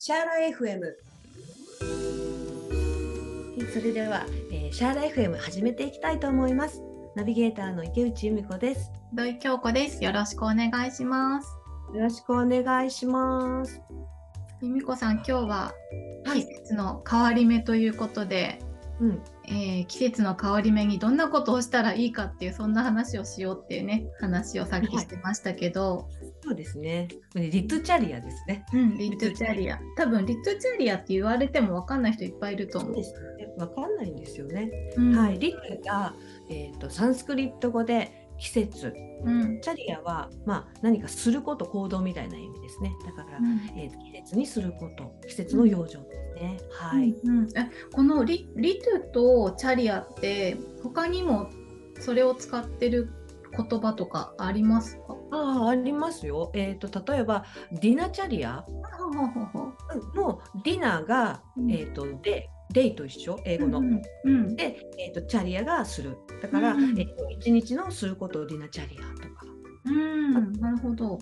シャーラ FM それでは、えー、シャーラ FM 始めていきたいと思います。ナビゲーターの池内由美子です。土井京子です。よろしくお願いします。よろしくお願いします。由美子さん今日は季節の変わり目ということで、うん。えー、季節の変わり目にどんなことをしたらいいかっていうそんな話をしようっていうね話をさっきしてましたけど、はい、そうですね。リットチャリアですね、うん、リットチャリア。多分リットチャリアって言われても分かんない人いっぱいいると思う。ですね、分かんないんですよね。うん、はい、リットが、えーと、サンスクリット語で季節、うん、チャリアは、まあ、何かすること行動みたいな意味ですね。だから、うん、えー、季節にすること季節の養生ですね、はい、うん、えこのリリトゥとチャリアって他にもそれを使ってる言葉とかありますか？ああありますよ。えーと、例えばディナチャリアのディナが、えーと、でデイと一緒英語の。うんうん、で、えーと、チャリアがする。だから、うん、えー、と一日のすることをディナチャリアとか。うんなるほど。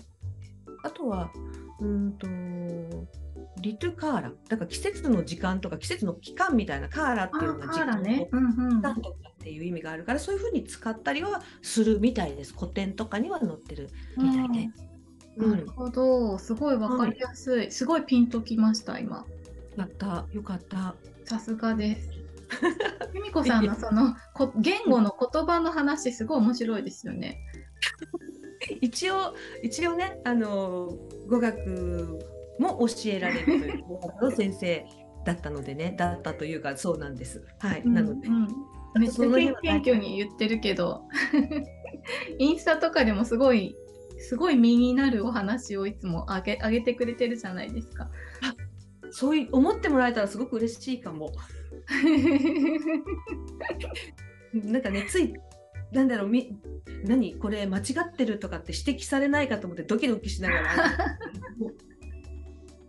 あとはうんとリトゥカーラだから季節の時間とか季節の期間みたいなカーラっていうのが時間,、ねうんうん、とかっていう意味があるからそういうふうに使ったりはするみたいです古典とかには載ってるみたいで。なるほど、すごいわかりやすい、はい、すごいピンときました今。やったよかった。さすがです。由美子さんのそのこ言語の言葉の話すごい面白いですよね。一応一応ねあの語学も教えられる語学の先生だったのでねだったというかそうなんです。はい、うん、なので、うん、めっちゃ謙虚に言ってるけど インスタとかでもすごいすごい身になるお話をいつもあげあげてくれてるじゃないですか。そういう思ってもらえたらすごく嬉しいかも。なんかねついなんだろうみ何？これ間違ってるとかって指摘されないかと思ってドキドキしながら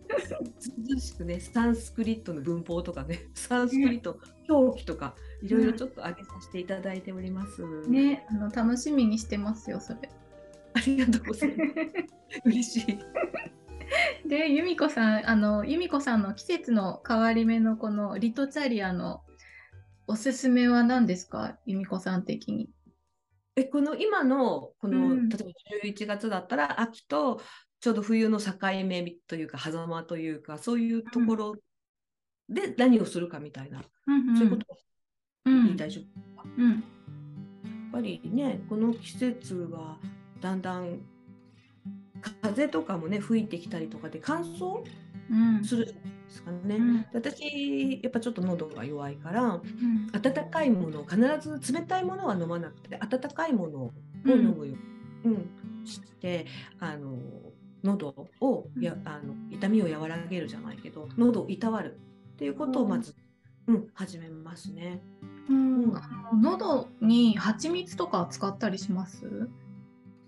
涼しくねサンスクリットの文法とかね サンスクリット表記とかいろいろちょっと上げさせていただいております。ねあの楽しみにしてますよそれ。ありがとうございます。嬉しい。で由美子さんあの由美子さんの季節の変わり目のこのリトチャリアのおすすめは何ですか？由美子さん的に。えこの今のこの、うん、例えば11月だったら秋とちょうど冬の境目というか狭間というかそういうところで何をするかみたいな、うんうん、そういうこと言いたいでしょうか、うん、やっぱりねこの季節はだんだん風とかもね吹いてきたりとかで乾燥するですかね、うん、私やっぱちょっと喉が弱いから、うん、温かいもの必ず冷たいものは飲まなくて温かいものを飲むように、うん、してあの喉をやあの痛みを和らげるじゃないけど喉をいたわるっていうことをまず、うん、始めますね。うん、あの喉に蜂蜜とか使ったりします？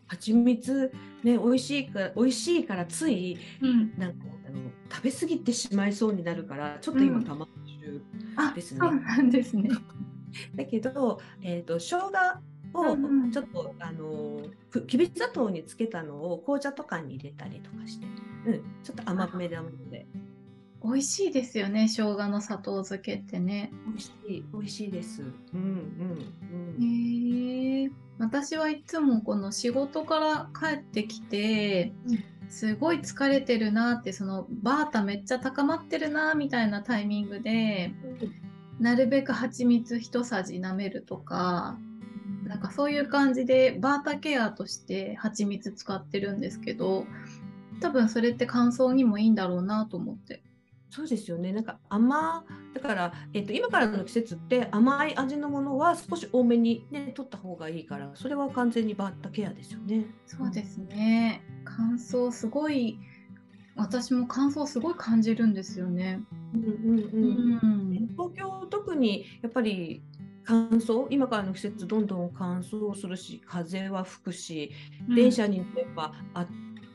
蜂蜜ね美味しいから美味しいからつい、うん、なんかあの食べ過ぎてしまいそうになるからちょっと今たま中ですね。うん、そうなんですね。だけど、えーと、生姜をちょっと、うん、あのきび砂糖につけたのを紅茶とかに入れたりとかして、うん、ちょっと甘めで甘めで。美味しいですよね生姜の砂糖漬けってね。美味しい美味しいです。うんうんうん。へえ。私はいつもこの仕事から帰ってきて、すごい疲れてるなってそのバータめっちゃ高まってるなみたいなタイミングで、なるべく蜂蜜一さじ舐めるとか、なんかそういう感じでバータケアとして蜂蜜使ってるんですけど多分それって乾燥にもいいんだろうなと思ってそうですよね。なんか甘だから、えっと、今からの季節って甘い味のものは少し多めにね取った方がいいからそれは完全にバッタケアですよね。そうですね。乾燥すごい私も乾燥すごい感じるんですよね。うんうんうん、東京特にやっぱり乾燥？今からの季節どんどん乾燥するし風は吹くし、電車に乗ればあ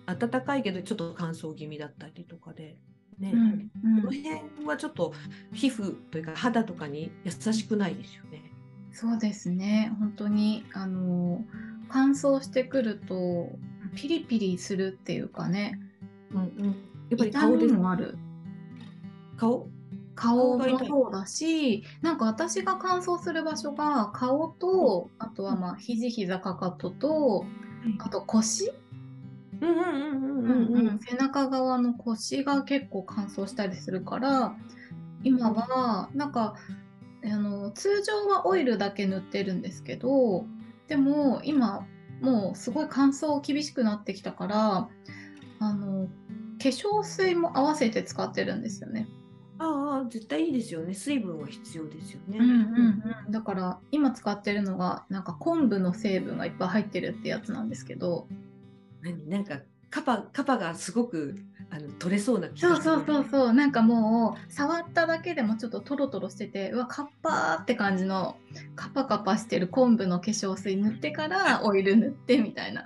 暖かいけどちょっと乾燥気味だったりとかで。ね、うん、この辺はちょっと皮膚というか肌とかに優しくないですよね。そうですね。本当にあの乾燥してくるとピリピリするっていうかね、うんうん、やっぱり顔でもある。顔？顔もそうだしなんか私が乾燥する場所が顔とあとはまあ肘膝かかととあと腰？背中側の腰が結構乾燥したりするから今はなんかあの通常はオイルだけ塗ってるんですけどでも今もうすごい乾燥厳しくなってきたからあの化粧水も合わせて使ってるんですよね。ああ絶対いいですよね。水分は必要ですよね、うんうんうん、だから今使ってるのがなんか昆布の成分がいっぱい入ってるってやつなんですけど。何？なんかカパカパがすごくあの取れそうな気がする、そうそうそうそう。なんかもう触っただけでもちょっとトロトロしててうわカッパーって感じのカパカパしてる昆布の化粧水塗ってからオイル塗ってみたいな。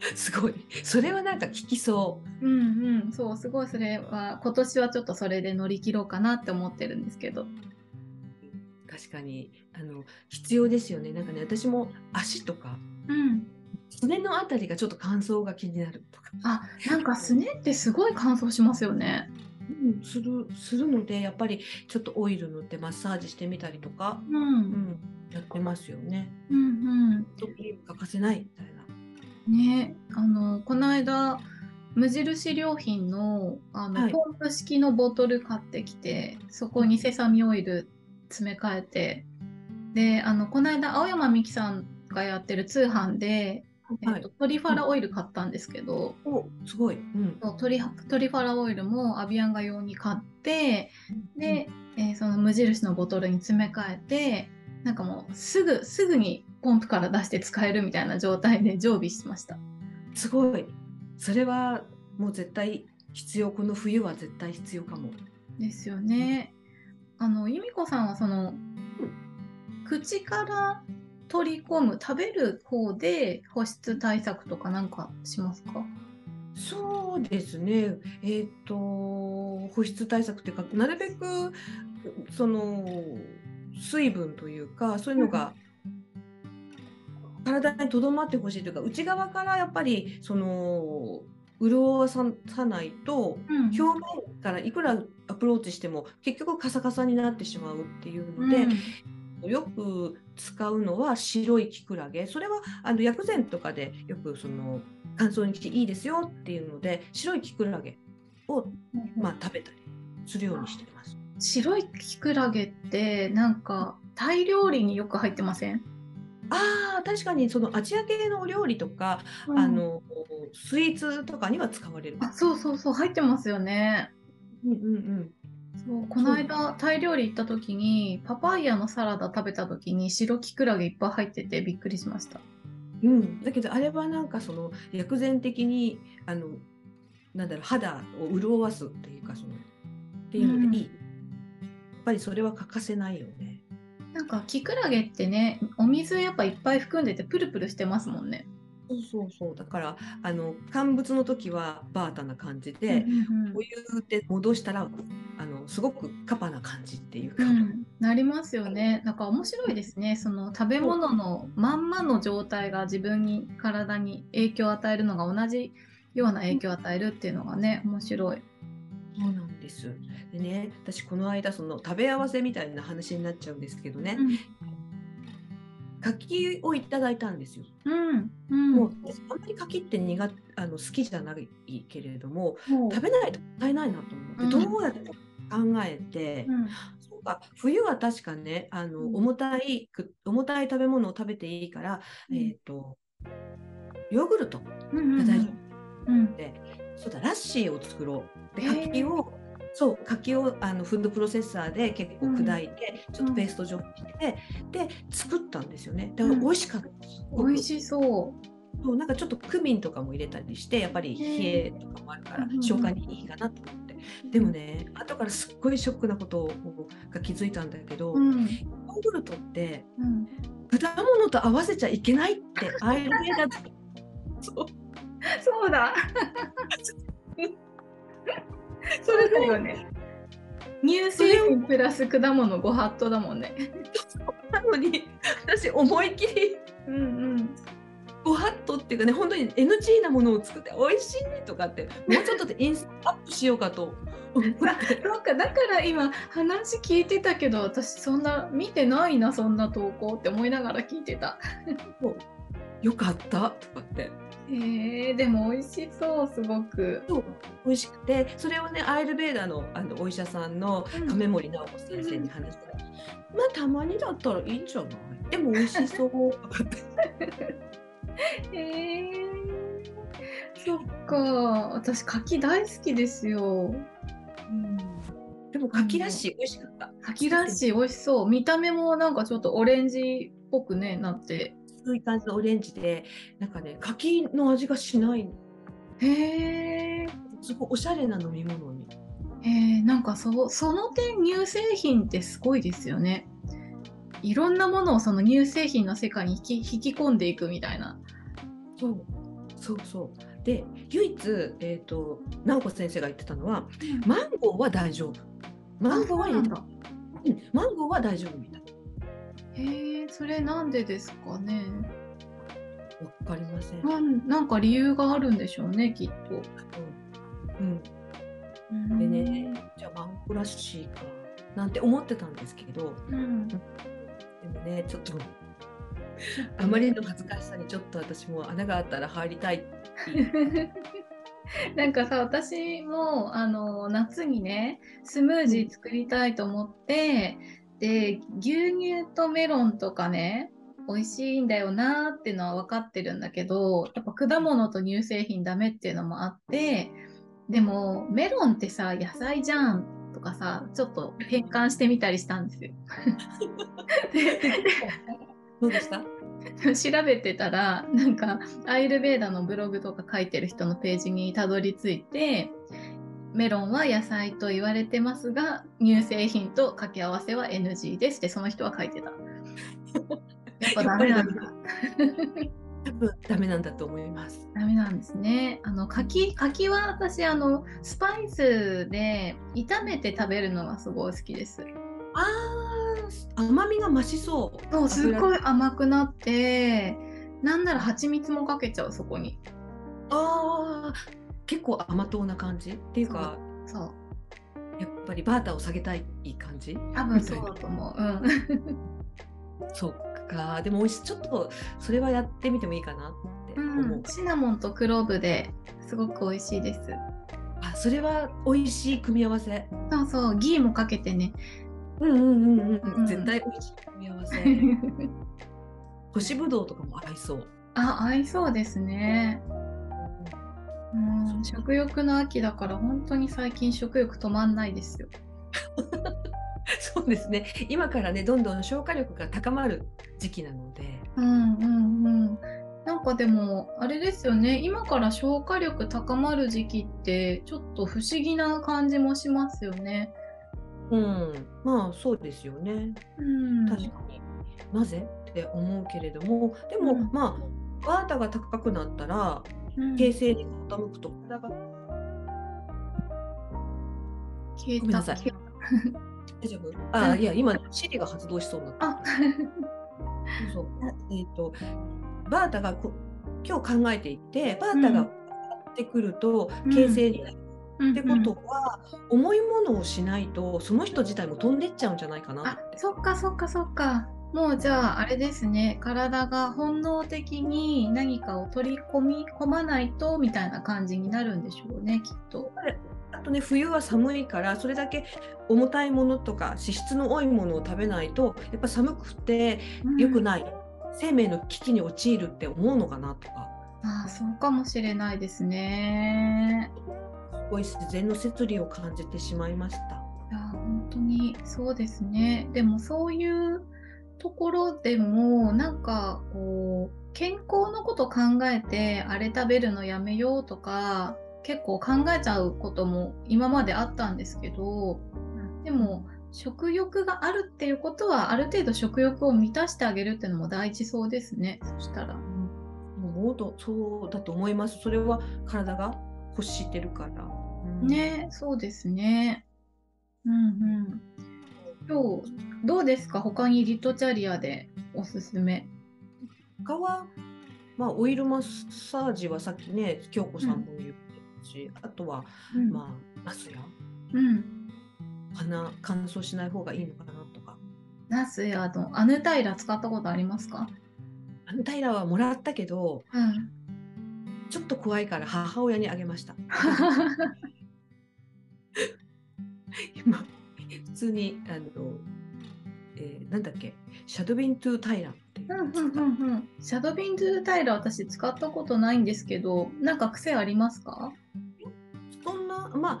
すごい。それはなんか効きそう。うんうん、そう、すごいそれは、今年はちょっとそれで乗り切ろうかなって思ってるんですけど。確かに、あの、必要ですよね。なんかね、私も足とか、うん。すねのあたりがちょっと乾燥が気になるとか。あ、なんかすねってすごい乾燥しますよね。うん、するするのでやっぱりちょっとオイル塗ってマッサージしてみたりとか、うん、うん、やってますよね。うんうん。欠かせないみたいな。ねあのこの間無印良品のあの、はい、ポンプ式のボトル買ってきてそこにセサミオイル詰め替えてであのこの間青山美樹さんがやってる通販で、はい、えっと、トリファラオイル買ったんですけど、おすごい、うん、トリトリファラオイルもアビアンガ用に買ってで、えー、その無印のボトルに詰め替えてなんかもうすぐすぐにポンプから出して使えるみたいな状態で常備しました。すごい。それはもう絶対必要。この冬は絶対必要かも。ですよね、あの由美子さんはその、口から取り込む食べる方で保湿対策とかなんかしますか？そうですね。えっ、ー、と保湿対策っていうかなるべくその水分というかそういうのが、うん体にとどまってほしいというか内側からやっぱりその潤わさないと、うん、表面からいくらアプローチしても結局カサカサになってしまうっていうので、うん、よく使うのは白いキクラゲ。それはあの薬膳とかでよくその乾燥にしていいですよっていうので白いキクラゲを、まあ、食べたりするようにしています。白いキクラゲってなんかタイ料理によく入ってません？あ確かにそのアジア系のお料理とか、うん、あのスイーツとかには使われる。あそうそうそう入ってますよね。うんうんうん。そうこの間タイ料理行った時にパパイヤのサラダ食べた時に白キクラゲいっぱい入っててびっくりしました。うん、だけどあれはなんかその薬膳的にあのなんだろう肌を潤わすっていうかそのっていうのでいい、うん、やっぱりそれは欠かせないよねなんかキクラゲってねお水やっぱいっぱい含んでてプルプルしてますもんね。そうそうそう。だからあの乾物の時はバータな感じで、うんうん、お湯で戻したらあのすごくカパな感じっていうか、うん、なりますよね。なんか面白いですね。その食べ物のまんまの状態が自分に体に影響を与えるのが同じような影響を与えるっていうのがね面白い。そうなんです。でね私この間その食べ合わせみたいな話になっちゃうんですけどね、うん、柿をいただいたんですよ。うんうん、もうあんまり柿って苦あの好きじゃないけれども、食べないともったいないなと思って、どうやって考えて、そうか冬は確かねあの、重たい重たい食べ物を食べていいから、えっ、ー、とヨーグルトが大丈夫、でそうだラッシーを作ろうで柿をそう柿をあのフードプロセッサーで結構砕いて、うん、ちょっとペースト状にして、で作ったんですよね。だから美味しかった、うん、美味しそう。そうなんかちょっとクミンとかも入れたりしてやっぱり冷えとかもあるから消化にいいかなと思って、でもね後からすっごいショックなことが気づいたんだけど、うん、ヨーグルトって、果物と合わせちゃいけないってあれだそうそうだ それだよね。乳製品プラス果物ご法度だもんね。なのに私思いっきり、うんうん、ご法度っていうかね本当に NG なものを作って美味しいとかってもうちょっとでインスタアップしようかと なんかだから今話聞いてたけど私そんな見てないなそんな投稿って思いながら聞いてた。よかったとかって。えー、でも美味しそうすごく。そう美味しくてそれをねアイルベーダのあのお医者さんの亀森直子先生に話したら、まあたまにだったらいいんじゃないでも美味しそう。えー、そっか私柿大好きですよ。うんでも柿らしい美味しかった。柿らしい美味しそう見た目もなんかちょっとオレンジっぽくねなってそういう感じのオレンジでなんかね柿の味がしないへえすごいおしゃれな飲み物に。へーなんかそその点乳製品ってすごいですよね。いろんなものをその乳製品の世界に引き引き込んでいくみたいな。そう。そうそう。で唯一、えー、と直子先生が言ってたのはマンゴーは大丈夫。マンゴーは入れてだ。うん。マンゴーは大丈夫みたい。へえそれなんでですかね？わかりません。なんなんか理由があるんでしょうねきっと。うん。うん、でね、じゃあマンゴーらしいか。なんて思ってたんですけど、うん。でもね、ちょっと あまりの恥ずかしさにちょっと私も穴があったら入りたい。なんかさ私もあの夏にねスムージー作りたいと思って、で牛乳とメロンとかね美味しいんだよなっていうのは分かってるんだけどやっぱ果物と乳製品ダメっていうのもあってでもメロンってさ野菜じゃんとかさちょっと変換してみたりしたんですよ。どうでした？調べてたらなんかアイルベーダのブログとか書いてる人のページにたどり着いてメロンは野菜と言われてますが乳製品と掛け合わせは NG ですってその人は書いてた。やっぱダメなんだ。多分ダメなんだと思います。ダメなんですね。あの柿柿は私あのスパイスで炒めて食べるのがすごい好きです。ああ、甘みが増しそう。そうすっごい。い甘くなってなんなら蜂蜜もかけちゃうそこに。ああ、結構甘党な感じっていうか、そうやっぱりバーターを下げたい感じ？多分そうだと思う。うん そっか。でも美味しい。ちょっとそれはやってみてもいいかなって思う。うん、シナモンとクローブですごく美味しいです。あ、それは美味しい組み合わせ。そうそう、ギーもかけてね。うんうんうんううんん。絶対美味しい組み合わせ。干しぶどうとかも合いそう。あ、合いそうですね。うん、食欲の秋だから本当に最近食欲止まんないですよ。そうですね。今からね、どんどん消化力が高まる時期なので。うんうんうん。なんかでもあれですよね今から消化力高まる時期ってちょっと不思議な感じもしますよね。うん、まあそうですよね。うん、確かに。なぜ？って思うけれども、でも、うんまあ、バータが高くなったら、うん形成に傾くと。体が消えた。ごめんなさい。大丈夫？あ、うん。いや、今、シリが発動しそうになった。あ。そうそう。えっ、と、バータがこ今日考えていて、バータが上がってくると、うん。形成になる。っってことは、重いものをしないと、その人自体も飛んでっちゃうんじゃないかなあって。そっかそっかそっかもうじゃああれですね体が本能的に何かを取り込み込まないとみたいな感じになるんでしょうねきっと。あとね、冬は寒いから、それだけ重たいものとか、脂質の多いものを食べないと、やっぱ寒くて良くい。ない、生命の危機に陥るって思うのかなとか、あそうかもしれないですね。すごい自然の摂理を感じてしまいました。いや本当にそうですね。でもそういうところでもなんかこう健康のこと考えてあれ食べるのやめようとか結構考えちゃうことも今まであったんですけどでも食欲があるっていうことはある程度食欲を満たしてあげるっていうのも大事そうですねそしたら。もうとそうだと思います。それは体が欲してるから。うんねそうですね。うんうん。今日どうですか？他にリトチャリアでおすすめ。他は、まあ、オイルマッサージはさっきね京子さんも言ってたし、あとは、うん。まあナスや。うん。鼻乾燥しない方がいいのかなとか。ナスやのアヌタイラ使ったことありますか？アンタイラはもらったけどうん。ちょっと怖いから母親にあげました。通にあの、えーなんだっけ？シャドウィントゥータイラっていううんうんシャドビンドゥタイラ私使ったことないんですけどなんか癖ありますか？そんなまあ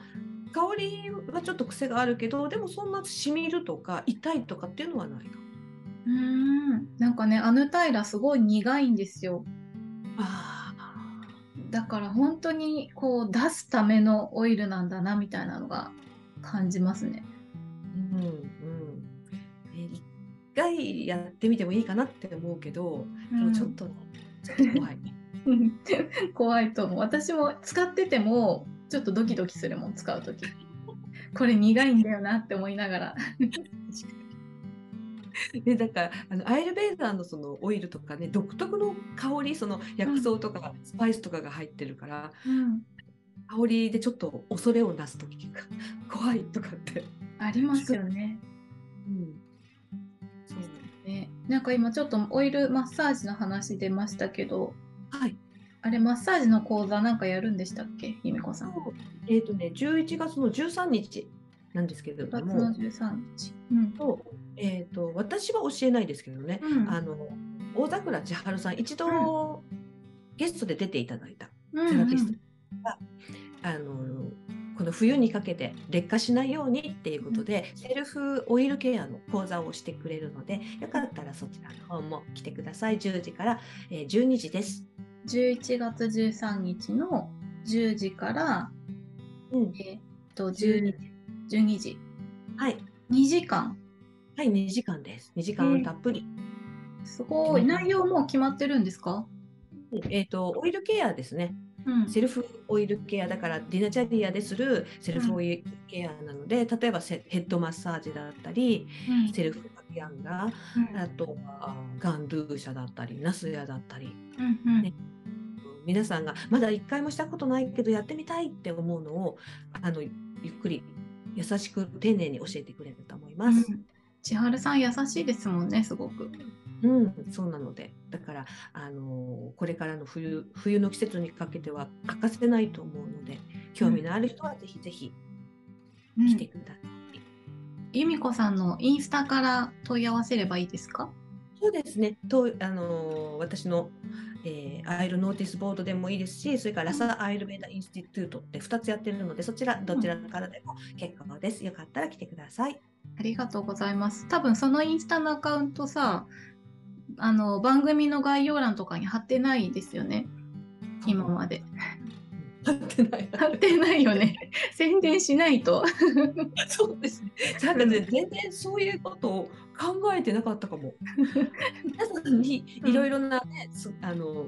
香りはちょっと癖があるけどでもそんなしみるとか痛いとかっていうのはないかも。うーん。なんかねアヌタイラすごい苦いんですよ。あだから本当にこう出すためのオイルなんだなみたいなのが感じますね。ーうんうん。えー一回やってみてもいいかなって思うけど、でもちょっとねちょっと怖い。う ん怖いと思う。私も使っててもちょっとドキドキするもん使う時。これ苦いんだよなって思いながら。でだからあのアイルベーダーのそのオイルとかね独特の香りその薬草とかスパイスとかが入ってるから、うん。香りでちょっと恐れをなす時が怖いとかって。ありますよね。うん、そうね。なんか今ちょっとオイルマッサージの話出ましたけどはい。あれマッサージの講座なんかやるんでしたっけ？由美子さん。えっ、とね11月の13日なんですけれど6月もの、13日。うんとえっ、と私は教えないですけどね、うん。あの大桜千春さん一度、ゲストで出ていただいた。うんセラピスト。が、あのこの冬にかけて劣化しないようにっていうことで、セルフオイルケアの講座をしてくれるのでよかったらそちらの方も来てください。10時から、えー12時です。11月13日の10時から、うん、えーっと12 12時。はい、2時間。はい、2時間です。2時間たっぷり。すごい。内容もう決まってるんですか、えっ、とオイルケアですね。うん。セルフオイルケアだからディナチャリアでするセルフオイルケアなので、例えばセヘッドマッサージだったりうん。セルフカビアンガうん。あとはガンルーシャだったりナスヤだったり。ね。皆さんがまだ一回もしたことないけどやってみたいって思うのをあのゆっくり優しく丁寧に教えてくれると思います。うん。千春さん優しいですもんねすごく。うん、そうなのでだからあのこれからの冬冬の季節にかけては欠かせないと思うので興味のある人はぜひぜひ来てください。由美子さんのインスタから問い合わせればいいですか？そうですね。とあの私の、えーアイルノーティスボードでもいいですし、それからラサアイルベーダインスティテュートって2つやってるので、そちらどちらからでも結構です。よかったら来てください。ありがとうございます。多分そのインスタのアカウントさあの番組の概要欄とかに貼ってないですよね今まで。貼ってない。貼ってないよね。宣伝しないと。そうですね。なんかね、全然そういうことを考えてなかったかも。皆さんにいろいろな、ねすあの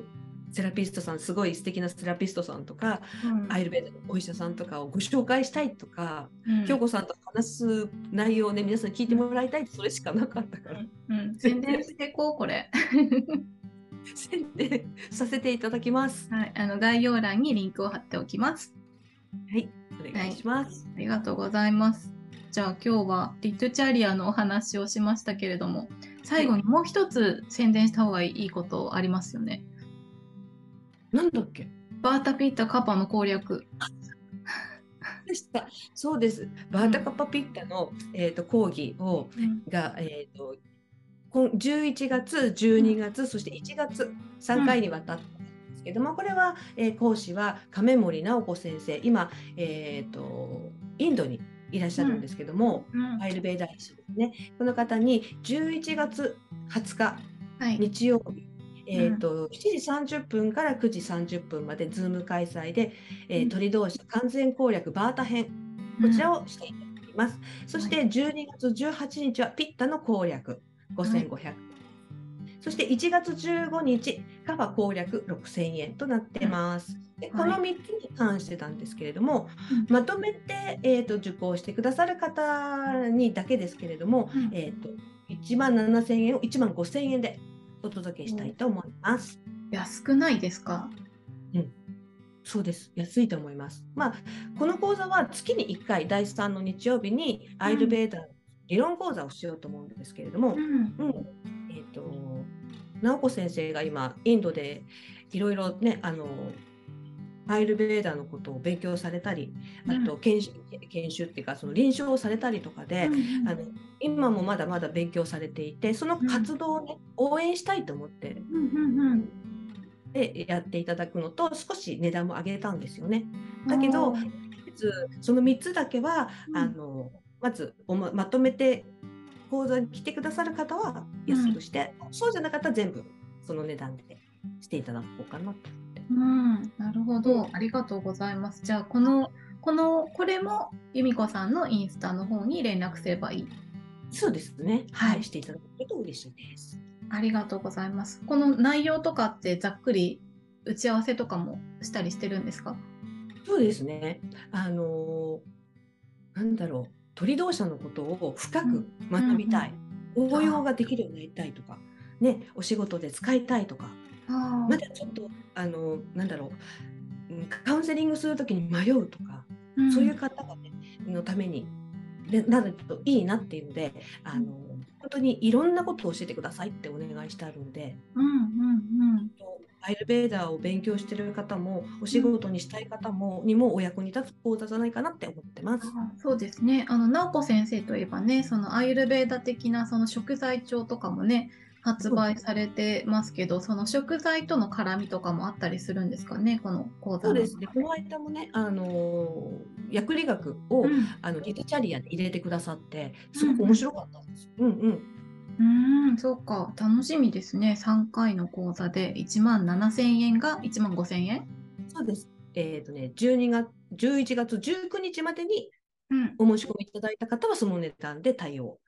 セラピストさん、すごい素敵なセラピストさんとか、アイルベーダのお医者さんとかをご紹介したいとか、うん京子さんと話す内容をね、皆さんに聞いてもらいたいってそれしかなかったから、うん、宣伝していこうこれ。宣伝させていただきます。はい、あの概要欄にリンクを貼っておきます。はい、お願いします。ありがとうございます。じゃあ今日はリットチャリアのお話をしましたけれども、最後にもう一つ宣伝した方がいいことありますよね。なんだっけ？バータピッタカパの攻略。でした。そうです。バータカパピッタの、えー、と講義をが、えー、とこん11月、12月、そして1月3回にわたったんですけども、これは、えー講師は亀森直子先生、今、えー、とインドにいらっしゃるんですけども、うんアーユルヴェーダ医師ですね。この方に11月20日はい。日曜日、えーと7時30分から9時30分まで Zoom 開催で、えーうん。トリドーシャ完全攻略ヴァータ編こちらをしていただきます。そして12月18日はピッタの攻略5500、そして1月15日カファ攻略6000円となってます。でこの3つに関してなんですけれども、うん。まとめて、えー、と受講してくださる方にだけですけれども、うん。えー、と1万7000円を1万5000円でお届けしたいと思います。安くないですか？うん。そうです。安いと思います。まあこの講座は月に1回第3の日曜日にアイルベーダー理論講座をしようと思うんですけれども、ん。うん。えっ、と直子先生が今インドでいろいろねあのアイルベーダーのことを勉強されたり、あと研修研修っていうかその臨床をされたりとかで、うんあの今もまだまだ勉強されていてその活動をね、応援したいと思ってうんうんうん。でやっていただくのと少し値段も上げたんですよね。だけどその3つだけは、うん。あのまずおままとめて講座に来てくださる方は安くして、そうじゃなかったら全部その値段でしていただこうかなと。うん、なるほど、ありがとうございます。じゃあこのこのこれも由美子さんのインスタの方に連絡すればいい？そうですね。ははいい、していただけると嬉しいです。ありがとうございます。この内容とかってざっくり打ち合わせとかもしたりしてるんですか？そうですね。あのーなんだろう、鳥同社のことを深く学びたい、応用ができるようになりたいとか、ね、お仕事で使いたいとか、あまだちょっと、あのーなんだろう、うんカウンセリングするときに迷うとか、そういう方が、ね、のためにでなるといいなっていうので、あのー本当にいろんなことを教えてくださいってお願いしてあるので、うんうんうん。アイルベーダーを勉強してる方も、お仕事にしたい方もにもお役に立つ講座じゃないかなって思ってます。あそうですね。あの直子先生といえばね、そのアイルベーダ的なその食材帳とかもね発売されてますけど、その食材との絡みとかもあったりするんですかね、この講座のそうですね。この間もね、あのー薬理学を、うんあのギタチャリアに入れてくださって、すごく面白かったんです。うんうん。うーん、そうか、楽しみですね。3回の講座で1万7000円が1万5000円？そうです。えっ、とね、12月、11月19日までにうん、お申し込みいただいた方はその値段で対応。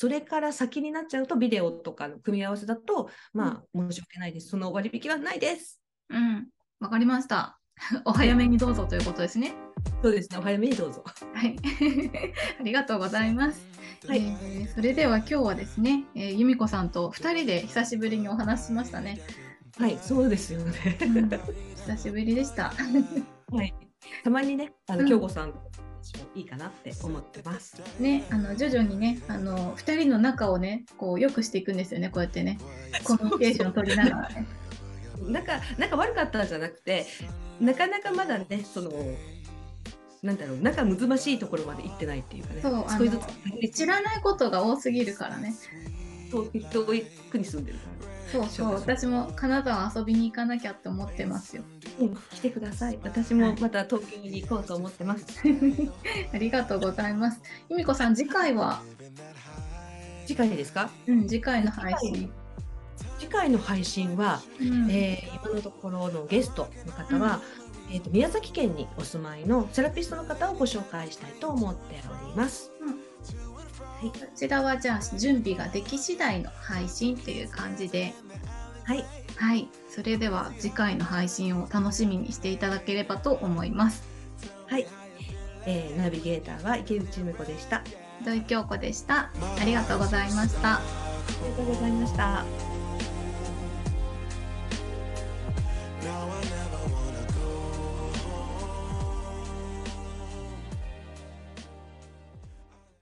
それから先になっちゃうと、ビデオとかの組み合わせだと、まあ、申し訳ないです。その割引はないです。うん、わかりました。お早めにどうぞということですね。そうですね。お早めにどうぞ。はい、ありがとうございます。はいえーそれでは今日はですね、えー由美子さんと2人で久しぶりにお話ししましたね。はい、そうですよね。うん久しぶりでした。はい。たまにね、あの、うん京子さんと私もいいかなって思ってます。ね、あの徐々にね、あの2人の仲をね、こう良くしていくんですよね、こうやってね、コミュニケーションを取りながらね。仲仲悪かったんじゃなくてなかなかまだねそのなんだろう仲むずましいところまで行ってないっていうかねそう少しずつ知らないことが多すぎるからね。遠い遠い国住んでるかそうそう、私も金沢遊びに行かなきゃって思ってますよ。来てください。私もまた東京に行こうと思ってます。ありがとうございます。由美子さん、次回は、次回ですか？うん、次回の配信。次回の配信は、うん。えー今のところのゲストの方は、えー、と宮崎県にお住まいのセラピストの方をご紹介したいと思っております。はい、こちらはじゃあ準備ができ次第の配信っていう感じで、はい、はい、それでは次回の配信を楽しみにしていただければと思います。はいえーナビゲーターは池内梅子でした。あ土井京子でした。ありがとうございました。りがとうございました。